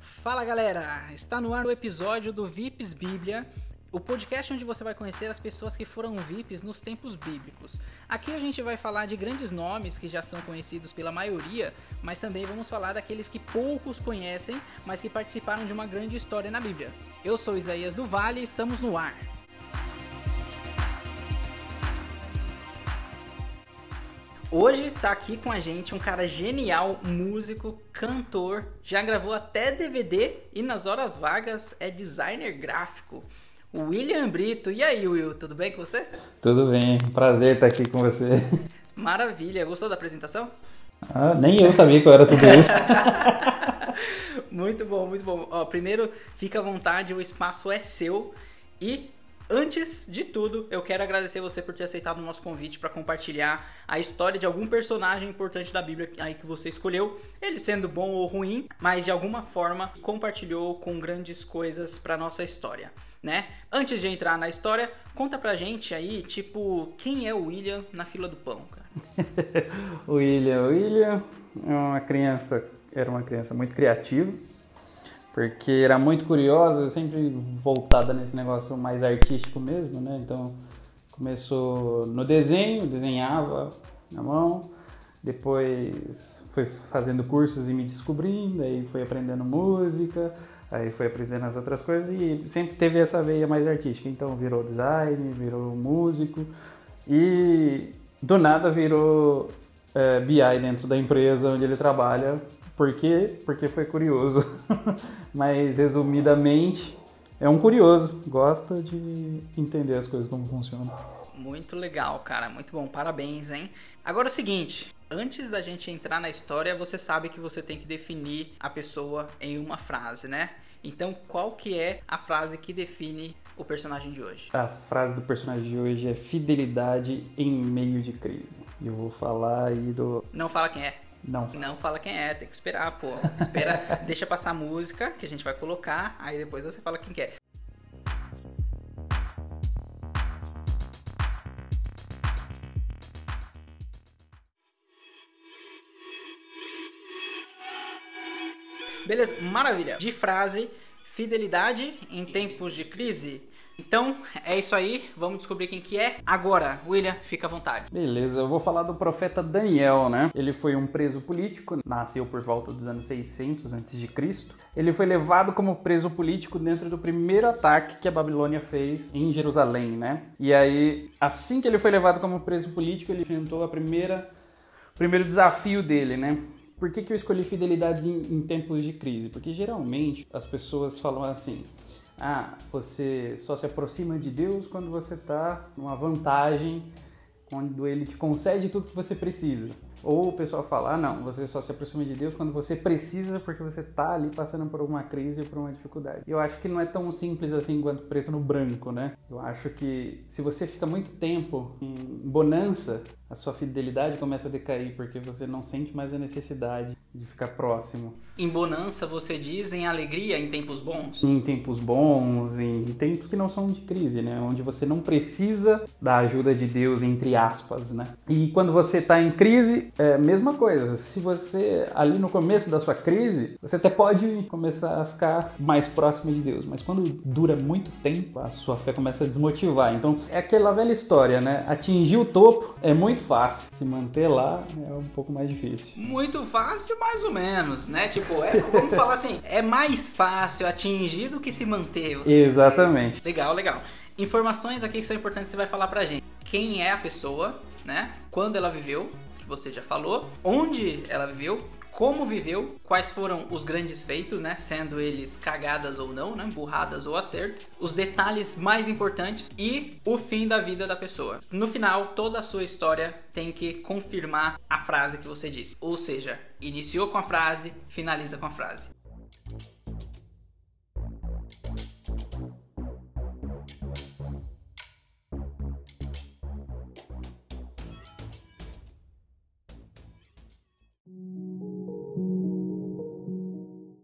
Fala galera, está no ar o episódio do VIPs Bíblia, o podcast onde você vai conhecer as pessoas que foram VIPs nos tempos bíblicos. Aqui a gente vai falar de grandes nomes que já são conhecidos pela maioria, mas também vamos falar daqueles que poucos conhecem, mas que participaram de uma grande história na Bíblia. Eu sou Isaías do Vale e estamos no ar. Hoje tá aqui com a gente um cara genial, músico, cantor, já gravou até DVD e nas horas vagas é designer gráfico. William Brito. E aí, Will, tudo bem com você? Tudo bem, prazer estar aqui com você. Maravilha, gostou da apresentação? Ah, nem eu sabia que eu era tudo isso. muito bom, muito bom. Ó, primeiro, fica à vontade, o espaço é seu. E Antes de tudo, eu quero agradecer você por ter aceitado o nosso convite para compartilhar a história de algum personagem importante da Bíblia aí que você escolheu, ele sendo bom ou ruim, mas de alguma forma compartilhou com grandes coisas para nossa história, né? Antes de entrar na história, conta pra gente aí, tipo, quem é o William na fila do pão, cara? William, William é uma criança, era uma criança muito criativa porque era muito curiosa, sempre voltada nesse negócio mais artístico mesmo, né? Então começou no desenho, desenhava na mão, depois foi fazendo cursos e me descobrindo, aí foi aprendendo música, aí foi aprendendo as outras coisas e sempre teve essa veia mais artística. Então virou design, virou músico e do nada virou é, eh, BI dentro da empresa onde ele trabalha por quê? Porque foi curioso. Mas, resumidamente, é um curioso. Gosta de entender as coisas como funcionam. Muito legal, cara. Muito bom. Parabéns, hein? Agora é o seguinte. Antes da gente entrar na história, você sabe que você tem que definir a pessoa em uma frase, né? Então, qual que é a frase que define o personagem de hoje? A frase do personagem de hoje é fidelidade em meio de crise. E eu vou falar aí do. Não fala quem é. Não. Não fala quem é, tem que esperar, pô. Espera, deixa passar a música que a gente vai colocar, aí depois você fala quem quer. Beleza, maravilha. De frase, fidelidade em tempos de crise então, é isso aí, vamos descobrir quem que é. Agora, William, fica à vontade. Beleza, eu vou falar do profeta Daniel, né? Ele foi um preso político, nasceu por volta dos anos 600 a.C. Ele foi levado como preso político dentro do primeiro ataque que a Babilônia fez em Jerusalém, né? E aí, assim que ele foi levado como preso político, ele enfrentou a primeira o primeiro desafio dele, né? Por que, que eu escolhi fidelidade em, em tempos de crise? Porque geralmente as pessoas falam assim: ah, você só se aproxima de Deus quando você está numa vantagem, quando Ele te concede tudo que você precisa. Ou o pessoal fala, ah, não, você só se aproxima de Deus quando você precisa porque você está ali passando por uma crise ou por uma dificuldade. Eu acho que não é tão simples assim quanto preto no branco, né? Eu acho que se você fica muito tempo em bonança, a sua fidelidade começa a decair porque você não sente mais a necessidade de ficar próximo. Em bonança, você diz em alegria em tempos bons? Em tempos bons, em tempos que não são de crise, né? Onde você não precisa da ajuda de Deus, entre aspas, né? E quando você está em crise, é a mesma coisa. Se você, ali no começo da sua crise, você até pode começar a ficar mais próximo de Deus, mas quando dura muito tempo, a sua fé começa a desmotivar. Então, é aquela velha história, né? Atingir o topo é muito fácil. Se manter lá é um pouco mais difícil. Muito fácil, mais ou menos, né? Tipo, é, vamos falar assim, é mais fácil atingir do que se manter. Exatamente. Legal, legal. Informações aqui que são importantes você vai falar pra gente. Quem é a pessoa, né? Quando ela viveu, você já falou. Onde ela viveu, como viveu, quais foram os grandes feitos, né? Sendo eles cagadas ou não, né? Burradas ou acertos, os detalhes mais importantes e o fim da vida da pessoa. No final, toda a sua história tem que confirmar a frase que você disse. Ou seja, iniciou com a frase, finaliza com a frase.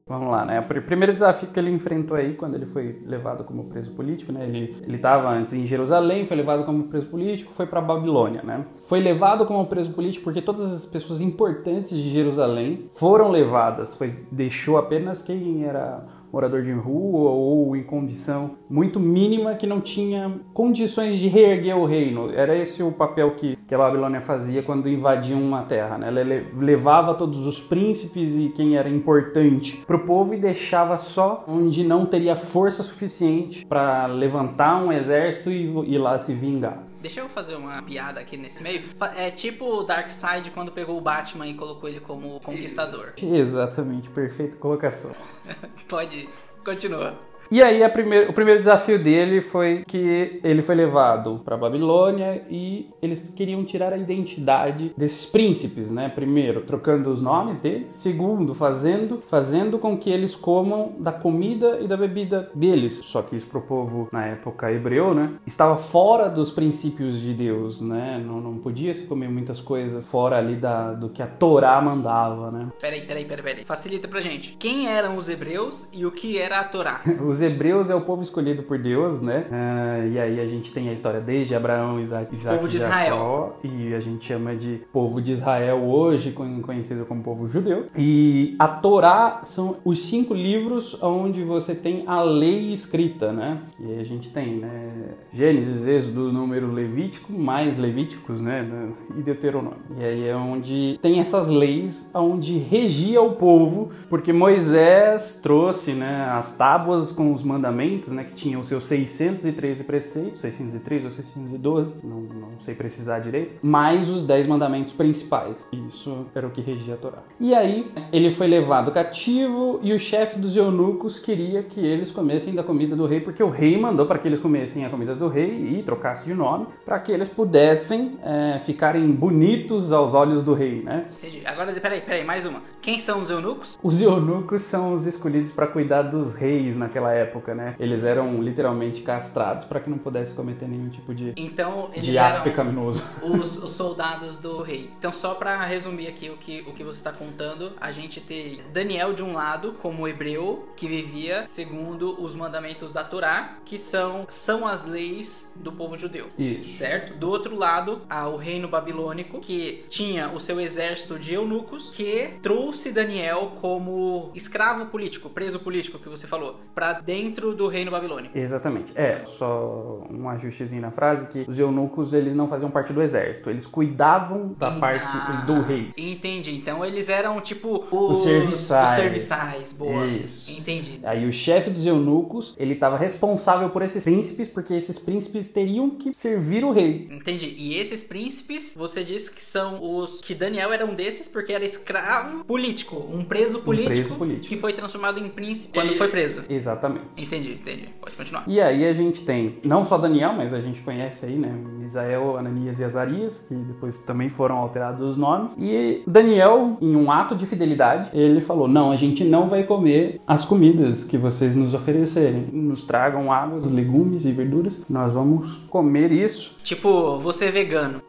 Vamos lá, né? O primeiro desafio que ele enfrentou aí, quando ele foi levado como preso político, né? Ele estava antes em Jerusalém, foi levado como preso político, foi para Babilônia, né? Foi levado como preso político porque todas as pessoas importantes de Jerusalém foram levadas, foi deixou apenas quem era morador de rua ou em condição muito mínima que não tinha condições de reerguer o reino. Era esse o papel que, que a Babilônia fazia quando invadia uma terra. Né? Ela levava todos os príncipes e quem era importante para o povo e deixava só onde não teria força suficiente para levantar um exército e ir lá se vingar. Deixa eu fazer uma piada aqui nesse meio. É tipo o Darkseid quando pegou o Batman e colocou ele como conquistador. Exatamente, perfeita colocação. Pode, continua. E aí o primeiro desafio dele foi que ele foi levado para Babilônia e eles queriam tirar a identidade desses príncipes, né? Primeiro, trocando os nomes deles. Segundo, fazendo, fazendo com que eles comam da comida e da bebida deles. Só que isso pro povo na época hebreu, né? Estava fora dos princípios de Deus, né? Não, não podia se comer muitas coisas fora ali da, do que a Torá mandava, né? Peraí, peraí, peraí, peraí. Facilita pra gente. Quem eram os hebreus e o que era a Torá? os hebreus é o povo escolhido por Deus, né? Uh, e aí a gente tem a história desde Abraão, Isaac, Isaac povo de Israel. e a gente chama de povo de Israel hoje, conhecido como povo judeu. E a Torá são os cinco livros onde você tem a lei escrita, né? E aí a gente tem, né? Gênesis, Êxodo, Número Levítico, mais Levíticos, né? E Deuteronômio. E aí é onde tem essas leis onde regia o povo, porque Moisés trouxe, né? As tábuas com com os mandamentos, né, que tinham os seus 613 preceitos, 603 ou 612, não, não sei precisar direito, mais os 10 mandamentos principais. Isso era o que regia a Torá. E aí ele foi levado cativo e o chefe dos eunucos queria que eles comessem da comida do rei, porque o rei mandou para que eles comessem a comida do rei e trocassem de nome, para que eles pudessem é, ficarem bonitos aos olhos do rei, né? Entendi. Agora, peraí, peraí, mais uma. Quem são os eunucos? Os eunucos são os escolhidos para cuidar dos reis naquela época, né? Eles eram literalmente castrados para que não pudesse cometer nenhum tipo de, então, eles de ato pecaminoso. Os, os, soldados do rei. Então, só para resumir aqui o que, o que você está contando, a gente tem Daniel de um lado, como hebreu, que vivia segundo os mandamentos da Torá, que são, são as leis do povo judeu. Isso. Certo? Do outro lado, há o reino babilônico, que tinha o seu exército de eunucos, que trouxe Daniel como escravo político, preso político, que você falou, para dentro do reino babilônico. Exatamente. É, só um ajustezinho na frase que os eunucos eles não faziam parte do exército, eles cuidavam da ah, parte do rei. Entendi. Então eles eram tipo os, os serviçais. Os serviçais, boa. Isso. Entendi. Aí o chefe dos eunucos, ele estava responsável por esses príncipes, porque esses príncipes teriam que servir o rei. Entendi. E esses príncipes, você disse que são os que Daniel era um desses porque era escravo político, um preso político, um preso político. que foi transformado em príncipe quando foi preso. Exatamente. Entendi, entendi. Pode continuar. E aí a gente tem não só Daniel, mas a gente conhece aí, né? Misael, Ananias e Azarias, que depois também foram alterados os nomes. E Daniel, em um ato de fidelidade, ele falou: Não, a gente não vai comer as comidas que vocês nos oferecerem. Nos tragam águas, legumes e verduras. Nós vamos comer isso. Tipo, você é vegano.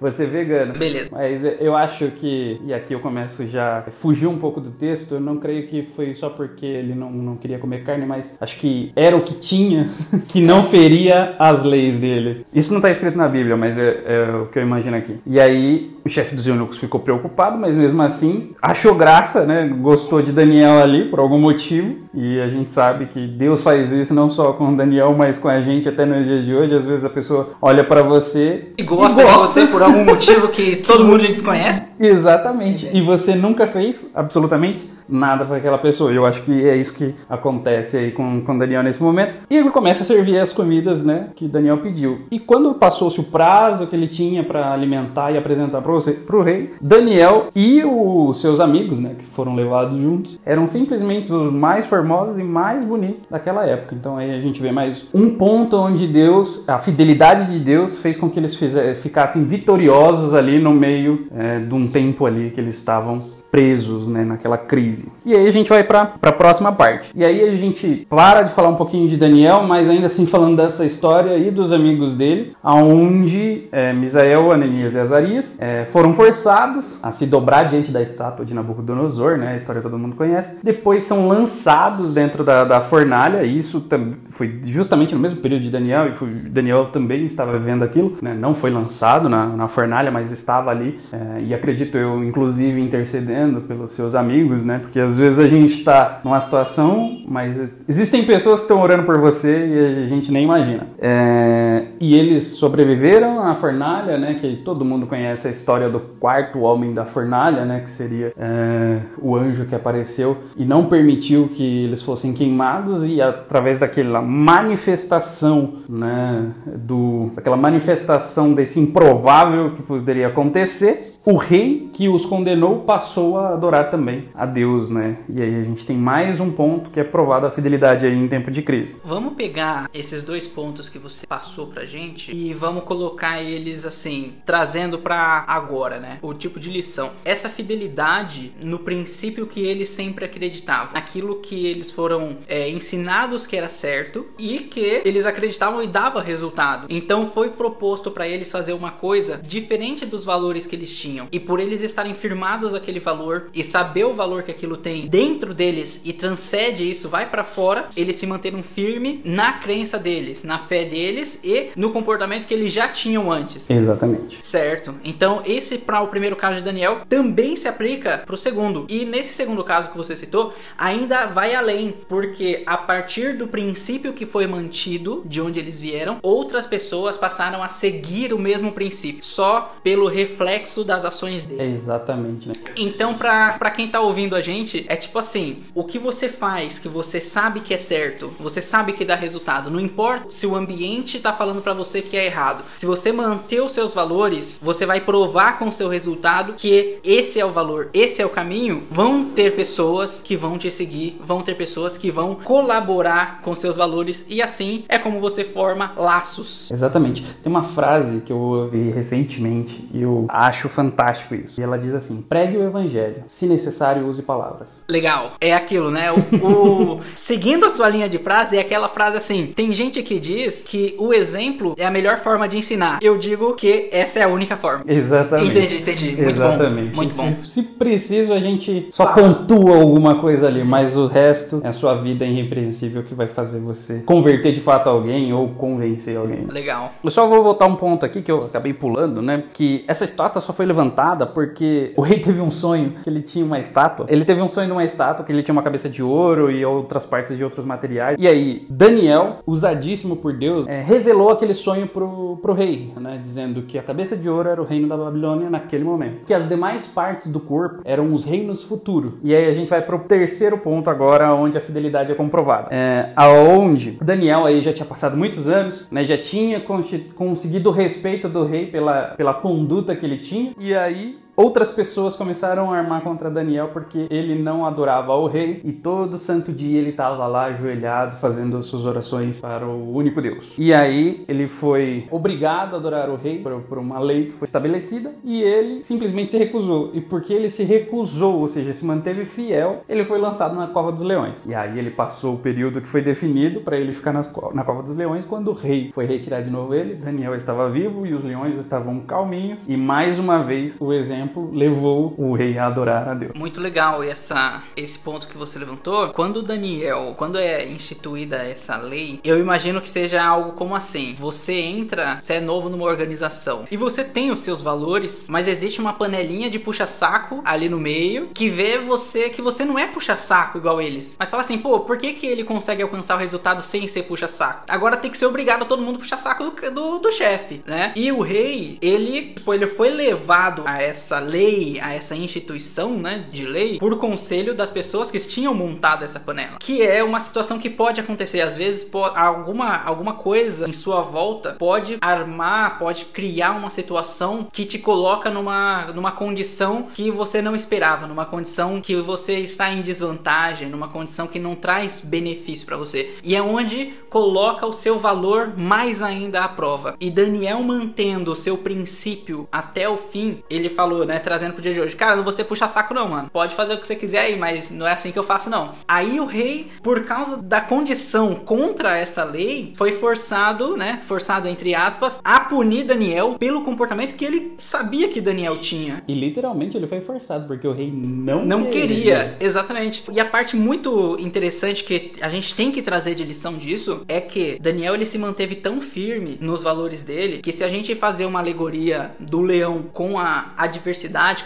você é vegano. Beleza. Mas eu acho que, e aqui eu começo já a fugir um pouco do texto, eu não creio que foi só porque ele não, não queria comer carne, mas acho que era o que tinha que não feria as leis dele. Isso não está escrito na Bíblia, mas é, é, o que eu imagino aqui. E aí o chefe dos eunucos ficou preocupado, mas mesmo assim achou graça, né? Gostou de Daniel ali por algum motivo. E a gente sabe que Deus faz isso não só com Daniel, mas com a gente até nos dias de hoje. Às vezes a pessoa olha para você e gosta, e gosta de você por algum motivo que todo mundo desconhece. Exatamente. E você nunca fez absolutamente nada para aquela pessoa. Eu acho que é isso que acontece aí com, com Daniel nesse momento. E ele começa a servir as comidas, né, que Daniel pediu. E quando passou-se o prazo que ele tinha para alimentar e apresentar para o rei, Daniel e os seus amigos, né, que foram levados juntos, eram simplesmente os mais formosos e mais bonitos daquela época. Então aí a gente vê mais um ponto onde Deus, a fidelidade de Deus fez com que eles ficassem vitoriosos ali no meio é, de um tempo ali que eles estavam presos, né, naquela crise crise. E aí a gente vai para a próxima parte. E aí a gente para de falar um pouquinho de Daniel, mas ainda assim falando dessa história aí dos amigos dele, aonde é, Misael, Ananias e Azarias é, foram forçados a se dobrar diante da estátua de Nabucodonosor, né? A história todo mundo conhece. Depois são lançados dentro da, da fornalha, e isso foi justamente no mesmo período de Daniel, e foi, Daniel também estava vendo aquilo, né? Não foi lançado na, na fornalha, mas estava ali, é, e acredito eu, inclusive, intercedendo pelos seus amigos, né? Porque às vezes a gente está numa situação, mas existem pessoas que estão orando por você e a gente nem imagina. É, e eles sobreviveram à fornalha, né? Que todo mundo conhece a história do quarto homem da fornalha, né? Que seria é, o anjo que apareceu e não permitiu que eles fossem queimados e através daquela manifestação, né? Do, daquela manifestação desse improvável que poderia acontecer, o rei que os condenou passou a adorar também a Deus, né? E aí a gente tem mais um ponto que é provado a fidelidade aí em tempo de crise. Vamos pegar esses dois pontos que você passou pra gente e vamos colocar eles assim, trazendo para agora, né? O tipo de lição. Essa fidelidade no princípio que eles sempre acreditavam, aquilo que eles foram é, ensinados que era certo e que eles acreditavam e dava resultado. Então foi proposto para eles fazer uma coisa diferente dos valores que eles tinham. E por eles estarem firmados aquele valor e saber o valor que aquilo tem dentro deles e transcende isso, vai para fora, eles se manteram firme na crença deles, na fé deles e no comportamento que eles já tinham antes. Exatamente. Certo. Então, esse para o primeiro caso de Daniel também se aplica para o segundo. E nesse segundo caso que você citou, ainda vai além, porque a partir do princípio que foi mantido, de onde eles vieram, outras pessoas passaram a seguir o mesmo princípio, só pelo reflexo das ações deles. exatamente, né? Então, para quem tá ouvindo a gente, é tipo assim, o que você faz que você sabe que é certo, você sabe que dá resultado, não importa se o ambiente tá falando para você que é errado. Se você manter os seus valores, você vai provar com o seu resultado que esse é o valor, esse é o caminho. Vão ter pessoas que vão te seguir, vão ter pessoas que vão colaborar com seus valores e assim é como você forma laços. Exatamente. Tem uma frase que eu ouvi recentemente e eu acho fantástico isso. E ela diz assim: pregue o evangelho, se necessário use palavras. Legal. É aquilo, né? O, o... seguindo a sua linha de frase é aquela frase assim: tem gente que diz que o exemplo é a melhor forma de ensinar. Eu digo que essa é a única forma. Exatamente. Entendi, entendi. Muito Exatamente. bom. Muito bom. Se, se preciso, a gente só pontua alguma coisa ali, mas o resto é a sua vida irrepreensível que vai fazer você converter de fato alguém ou convencer alguém. Legal. Eu só vou voltar um ponto aqui que eu acabei pulando, né? Que essa estátua só foi levantada porque o rei teve um sonho que ele tinha uma estátua. Ele teve um sonho de uma estátua que ele tinha uma cabeça de ouro e outras partes de outros materiais. E aí, Daniel, usadíssimo por Deus, é, revelou aquele sonho pro, pro rei, né? Dizendo que a cabeça de ouro era o reino da Babilônia naquele momento. Que as demais partes do corpo eram os reinos futuros. E aí a gente vai pro terceiro ponto agora, onde a fidelidade é comprovada. É, aonde Daniel aí já tinha passado muitos anos, né? Já tinha conseguido o respeito do rei pela, pela conduta que ele tinha. E aí Outras pessoas começaram a armar contra Daniel porque ele não adorava o rei e todo santo dia ele estava lá ajoelhado fazendo as suas orações para o único Deus. E aí ele foi obrigado a adorar o rei por, uma lei que foi estabelecida e ele simplesmente se recusou. E porque ele se recusou, ou seja, se manteve fiel, ele foi lançado na cova dos leões. E aí ele passou o período que foi definido para ele ficar na, na cova dos leões quando o rei foi retirar de novo ele. Daniel estava vivo e os leões estavam calminhos e mais uma vez o exemplo exemplo, levou o rei a adorar a Deus. Muito legal essa, esse ponto que você levantou. Quando Daniel, quando é instituída essa lei, eu imagino que seja algo como assim: você entra, você é novo numa organização e você tem os seus valores, mas existe uma panelinha de puxa-saco ali no meio que vê você que você não é puxa-saco igual eles, mas fala assim: pô, por que, que ele consegue alcançar o resultado sem ser puxa-saco? Agora tem que ser obrigado a todo mundo puxar-saco do, do, do chefe, né? E o rei, ele, tipo, ele foi levado a essa essa lei, a essa instituição, né, de lei, por conselho das pessoas que tinham montado essa panela. Que é uma situação que pode acontecer. Às vezes, alguma, alguma coisa em sua volta pode armar, pode criar uma situação que te coloca numa, numa condição que você não esperava, numa condição que você está em desvantagem, numa condição que não traz benefício para você. E é onde coloca o seu valor mais ainda à prova. E Daniel mantendo o seu princípio até o fim, ele falou né, trazendo pro dia de hoje. Cara, não vou ser puxa saco não, mano. Pode fazer o que você quiser aí, mas não é assim que eu faço não. Aí o rei, por causa da condição contra essa lei, foi forçado, né, forçado entre aspas, a punir Daniel pelo comportamento que ele sabia que Daniel tinha. E literalmente ele foi forçado, porque o rei não Não queria, exatamente. E a parte muito interessante que a gente tem que trazer de lição disso é que Daniel ele se manteve tão firme nos valores dele que se a gente fazer uma alegoria do leão com a adversidade,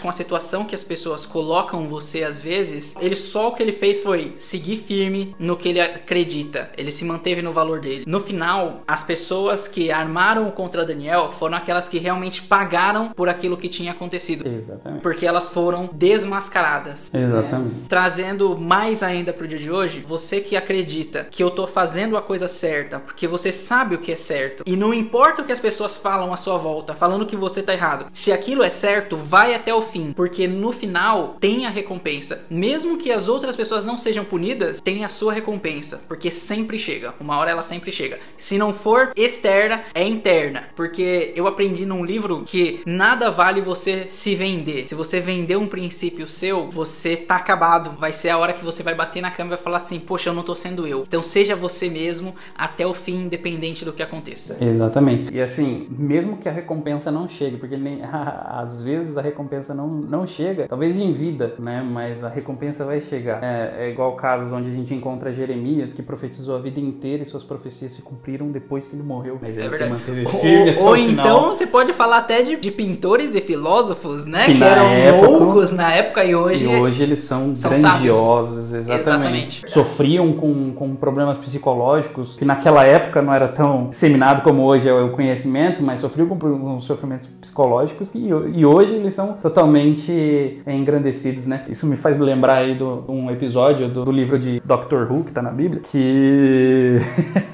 com a situação que as pessoas colocam você às vezes, ele só o que ele fez foi seguir firme no que ele acredita. Ele se manteve no valor dele. No final, as pessoas que armaram contra Daniel foram aquelas que realmente pagaram por aquilo que tinha acontecido. Exatamente. Porque elas foram desmascaradas. Exatamente. Né? Trazendo mais ainda pro dia de hoje, você que acredita que eu tô fazendo a coisa certa, porque você sabe o que é certo, e não importa o que as pessoas falam à sua volta, falando que você tá errado. Se aquilo é certo, vai até o fim, porque no final tem a recompensa. Mesmo que as outras pessoas não sejam punidas, tem a sua recompensa, porque sempre chega. Uma hora ela sempre chega. Se não for externa, é interna, porque eu aprendi num livro que nada vale você se vender. Se você vender um princípio seu, você tá acabado. Vai ser a hora que você vai bater na cama e vai falar assim: "Poxa, eu não tô sendo eu". Então seja você mesmo até o fim, independente do que aconteça. Exatamente. E assim, mesmo que a recompensa não chegue, porque nem às vezes a recompensa não, não chega, talvez em vida, né? Mas a recompensa vai chegar. É, é igual casos onde a gente encontra Jeremias que profetizou a vida inteira e suas profecias se cumpriram depois que ele morreu. Mas É ele se manteve firme até Ou, ou o final. então você pode falar até de, de pintores e filósofos, né? Que Que, eram época- loucos na época e hoje. E hoje eles são, são grandiosos, exatamente. Exatamente. Sofriam com, com problemas psicológicos, que naquela época não era tão disseminado como hoje é o conhecimento, mas sofriam com, com sofrimentos psicológicos e, e hoje eles são totalmente é, engrandecidos, né? Isso me faz lembrar aí de um episódio do, do livro de Doctor Who, que tá na Bíblia, que...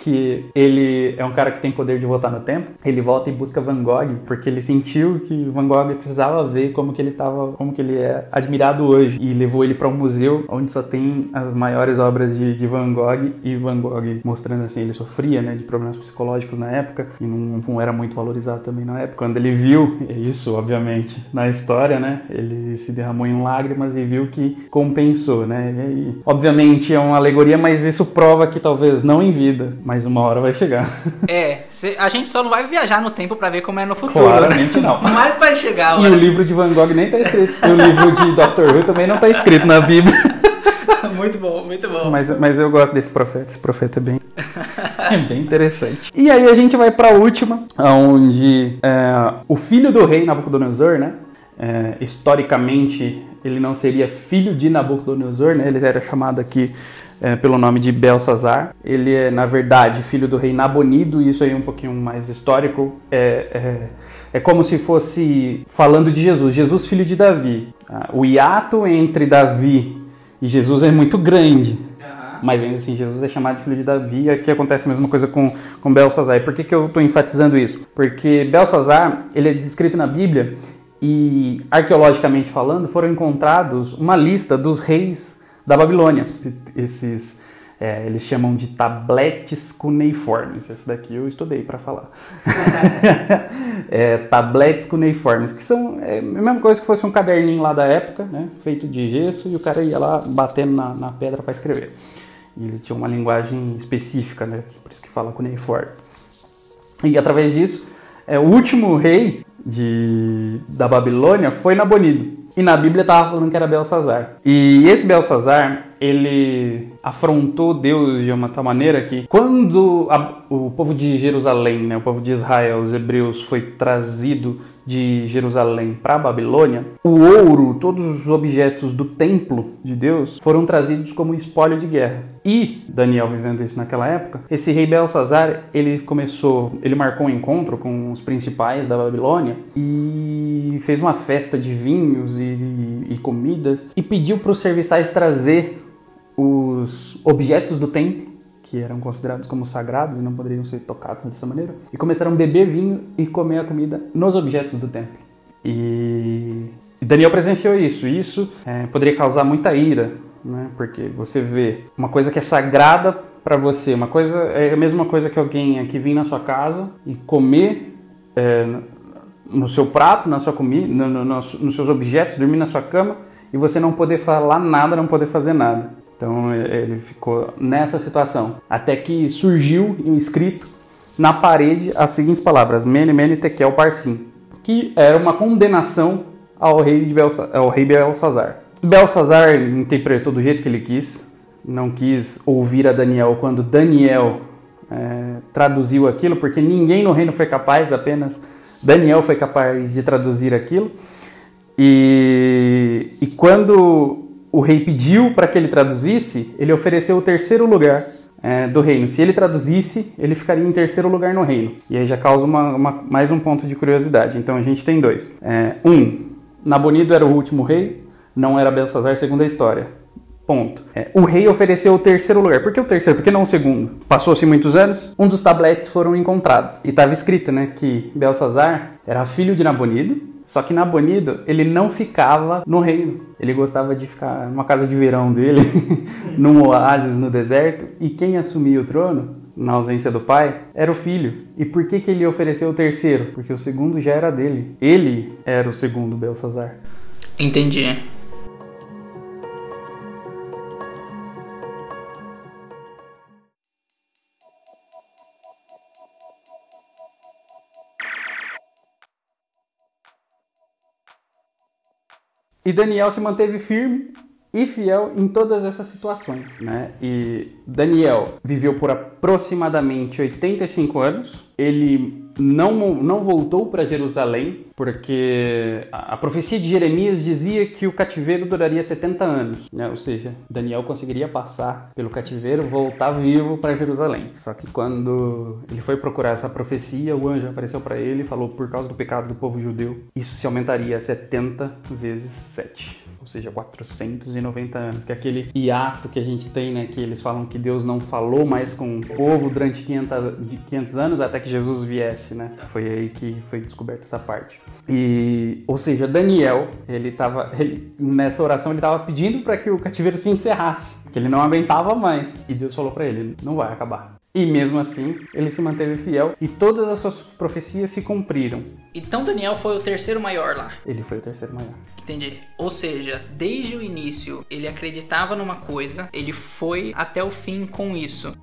que ele é um cara que tem poder de voltar no tempo. Ele volta e busca Van Gogh porque ele sentiu que Van Gogh precisava ver como que ele tava, como que ele é admirado hoje e levou ele para um museu onde só tem as maiores obras de, de Van Gogh e Van Gogh mostrando assim ele sofria, né, de problemas psicológicos na época e não, não era muito valorizado também na época. Quando ele viu isso, obviamente, na história, né, ele se derramou em lágrimas e viu que compensou, né? E obviamente é uma alegoria, mas isso prova que talvez não em vida, mas uma hora vai chegar. É, a gente só não vai viajar no tempo pra ver como é no futuro. Claramente não. Mas vai chegar a E o livro de Van Gogh nem tá escrito. E o livro de Dr. Who também não tá escrito na Bíblia. muito bom, muito bom. Mas, mas eu gosto desse profeta. Esse profeta é bem, é bem interessante. E aí a gente vai pra última, onde é, o filho do rei Nabucodonosor, né? é, historicamente, ele não seria filho de Nabucodonosor, né? Ele era chamado aqui é, pelo nome de Belsazar. Ele é, na verdade, filho do rei Nabonido, isso aí é um pouquinho mais histórico. É, é, é como se fosse falando de Jesus, Jesus filho de Davi. Ah, O hiato entre Davi e Jesus é muito grande. Mas ainda assim, Jesus é chamado de filho de Davi. E aqui acontece a mesma coisa com, com Belsazar. E por que, que eu estou enfatizando isso? Porque Belsazar, ele é descrito na Bíblia e, arqueologicamente falando, foram encontrados uma lista dos reis da Babilônia. Esses, é, eles chamam de tabletes cuneiformes. Esse daqui eu estudei para falar. é, tabletes cuneiformes, que são é, a mesma coisa que fosse um caderninho lá da época, né, feito de gesso, e o cara ia lá batendo na, na pedra para escrever. E ele tinha uma linguagem específica, né, por isso que fala cuneiforme. E através disso, é, o último rei de, da Babilônia foi Nabonido. E na Bíblia estava falando que era Belsazar. E esse Belsazar, ele afrontou Deus de uma tal maneira que quando a- o povo de Jerusalém, né, o povo de Israel, os hebreus, foi trazido de Jerusalém para Babilônia, o ouro, todos os objetos do templo de Deus foram trazidos como espólio de guerra. E Daniel vivendo isso naquela época, esse rei Belsazar, ele começou, ele marcou um encontro com os principais da Babilônia e fez uma festa de vinhos e, e comidas e pediu para os serviçais trazer os objetos do templo que eram considerados como sagrados e não poderiam ser tocados dessa maneira, e começaram a beber vinho e comer a comida nos objetos do templo. E Daniel presenciou isso. E isso é, poderia causar muita ira, né? Porque você vê uma coisa que é sagrada para você, uma coisa é a mesma coisa que alguém aqui vir na sua casa e comer é, no seu prato, na sua comida, no, no, no, nos seus objetos, dormir na sua cama e você não poder falar nada, não poder fazer nada. Então ele ficou nessa situação. Até que surgiu escrito na parede as seguintes palavras: Mene Mene Tekel Parsim, que era uma condenação ao rei, de Belsa, ao rei Belsazar. Belsazar interpretou do jeito que ele quis, não quis ouvir a Daniel quando Daniel é, traduziu aquilo, porque ninguém no reino foi capaz, apenas Daniel foi capaz de traduzir aquilo. E, e quando o rei pediu para que ele traduzisse, ele ofereceu o terceiro lugar é, do reino. Se ele traduzisse, ele ficaria em terceiro lugar no reino. E aí já causa uma, uma, mais um ponto de curiosidade. Então a gente tem dois. É, um, Nabonido era o último rei, não era Belsazar, segundo a história. Ponto. É, o rei ofereceu o terceiro lugar. Por que o terceiro? Por que não o segundo? Passou-se muitos anos, um dos tabletes foram encontrados. E estava escrito né, que Belsazar era filho de Nabonido, só que Nabonido, ele não ficava no reino. Ele gostava de ficar numa casa de verão dele, num oásis no deserto. E quem assumia o trono, na ausência do pai, era o filho. E por que, que ele ofereceu o terceiro? Porque o segundo já era dele. Ele era o segundo Belsazar. Entendi. E Daniel se manteve firme e fiel em todas essas situações, né? E Daniel viveu por aproximadamente 85 anos. Ele não, não voltou para Jerusalém, porque a, a, profecia de Jeremias dizia que o cativeiro duraria 70 anos, né? Ou seja, Daniel conseguiria passar pelo cativeiro, voltar vivo para Jerusalém. Só que quando ele foi procurar essa profecia, o anjo apareceu para ele e falou: por causa do pecado do povo judeu, isso se aumentaria a 70 vezes 7 ou seja, 490 anos, que é aquele hiato que a gente tem, né, que eles falam que Deus não falou mais com o povo durante 500, 500 anos até que Jesus viesse, né? Foi aí que foi descoberta essa parte. E, ou seja, Daniel, ele tava, ele, nessa oração ele estava pedindo para que o cativeiro se encerrasse, que ele não aguentava mais. E Deus falou para ele, não vai acabar. E mesmo assim, ele se manteve fiel e todas as suas profecias se cumpriram. Então Daniel foi o terceiro maior lá. Ele foi o terceiro maior. Entendi. Ou seja, desde o início ele acreditava numa coisa, ele foi até o fim com isso.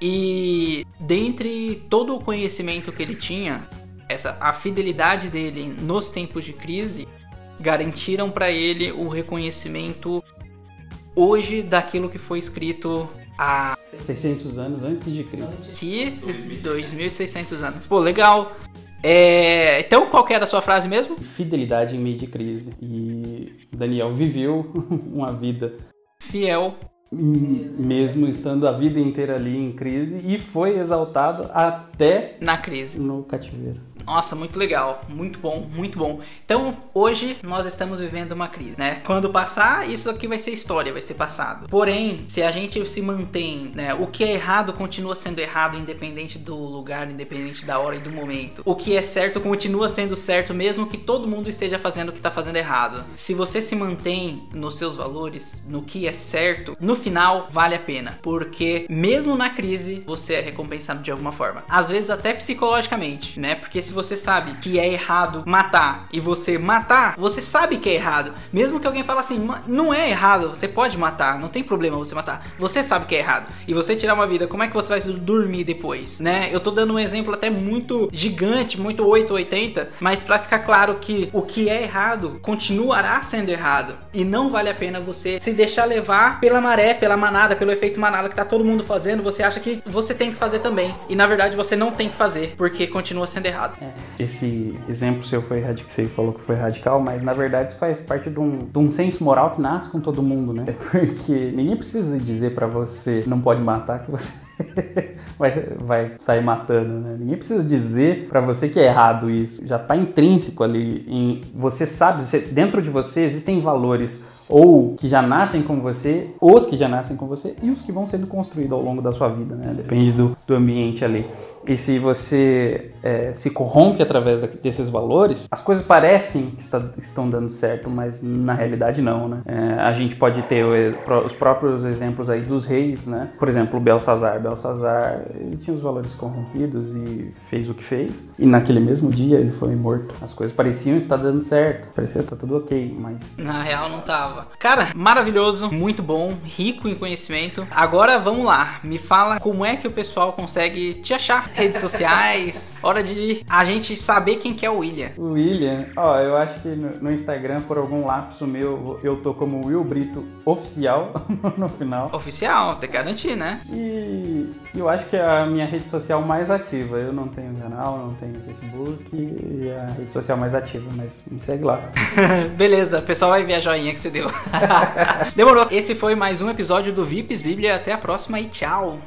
E dentre todo o conhecimento que ele tinha, essa a fidelidade dele nos tempos de crise garantiram para ele o reconhecimento hoje daquilo que foi escrito há 600 anos antes de Cristo. Que 2600 anos. Pô, legal. É, então, qual que era a sua frase mesmo? Fidelidade em meio de crise. E Daniel viveu uma vida fiel mesmo, mesmo estando a vida inteira ali em crise e foi exaltado até na crise no cativeiro. Nossa, muito legal, muito bom, muito bom. Então, hoje nós estamos vivendo uma crise, né? Quando passar, isso aqui vai ser história, vai ser passado. Porém, se a gente se mantém, né, o que é errado continua sendo errado independente do lugar, independente da hora e do momento. O que é certo continua sendo certo mesmo que todo mundo esteja fazendo o que está fazendo errado. Se você se mantém nos seus valores, no que é certo, no final vale a pena, porque mesmo na crise você é recompensado de alguma forma. Às vezes até psicologicamente, né? Porque se você sabe que é errado matar e você matar, você sabe que é errado. Mesmo que alguém fale assim, não é errado, você pode matar, não tem problema você matar. Você sabe que é errado. E você tirar uma vida, como é que você vai dormir depois, né? Eu tô dando um exemplo até muito gigante, muito 880, mas para ficar claro que o que é errado continuará sendo errado e não vale a pena você se deixar levar pela maré, pela manada, pelo efeito manada que tá todo mundo fazendo, você acha que você tem que fazer também. E na verdade você não tem que fazer, porque continua sendo errado. É. Esse exemplo seu foi radical, você falou que foi radical, mas na verdade isso faz parte de um, de um senso moral que nasce com todo mundo, né? Porque ninguém precisa dizer para você não pode matar que você vai, vai sair matando, né? Ninguém precisa dizer para você que é errado isso. Já tá intrínseco ali em você sabe, você, dentro de você existem valores ou que já nascem com você, os que já nascem com você e os que vão sendo construídos ao longo da sua vida, né? Depende do, do ambiente ali. E se você é, se corrompe através desses valores, as coisas parecem que está, estão dando certo, mas na realidade não, né? É, a gente pode ter os próprios exemplos aí dos reis, né? Por exemplo, Belsazar. Belsazar, ele tinha os valores corrompidos e fez o que fez. E naquele mesmo dia ele foi morto. As coisas pareciam estar dando certo, parecia estar tudo ok, mas. Na real não tava. Cara, maravilhoso, muito bom, rico em conhecimento. Agora vamos lá, me fala como é que o pessoal consegue te achar. Redes sociais, hora de a gente saber quem que é o William. O William, ó, eu acho que no, no Instagram, por algum lapso meu, eu tô como Will Brito Oficial no final. Oficial, tem que garantir, né? E eu acho que é a minha rede social mais ativa. Eu não tenho canal, não tenho Facebook, e é a rede social mais ativa, mas me segue lá. Beleza, o pessoal vai ver a joinha que você deu. Demorou. Esse foi mais um episódio do VIPs Bíblia. Até a próxima e tchau.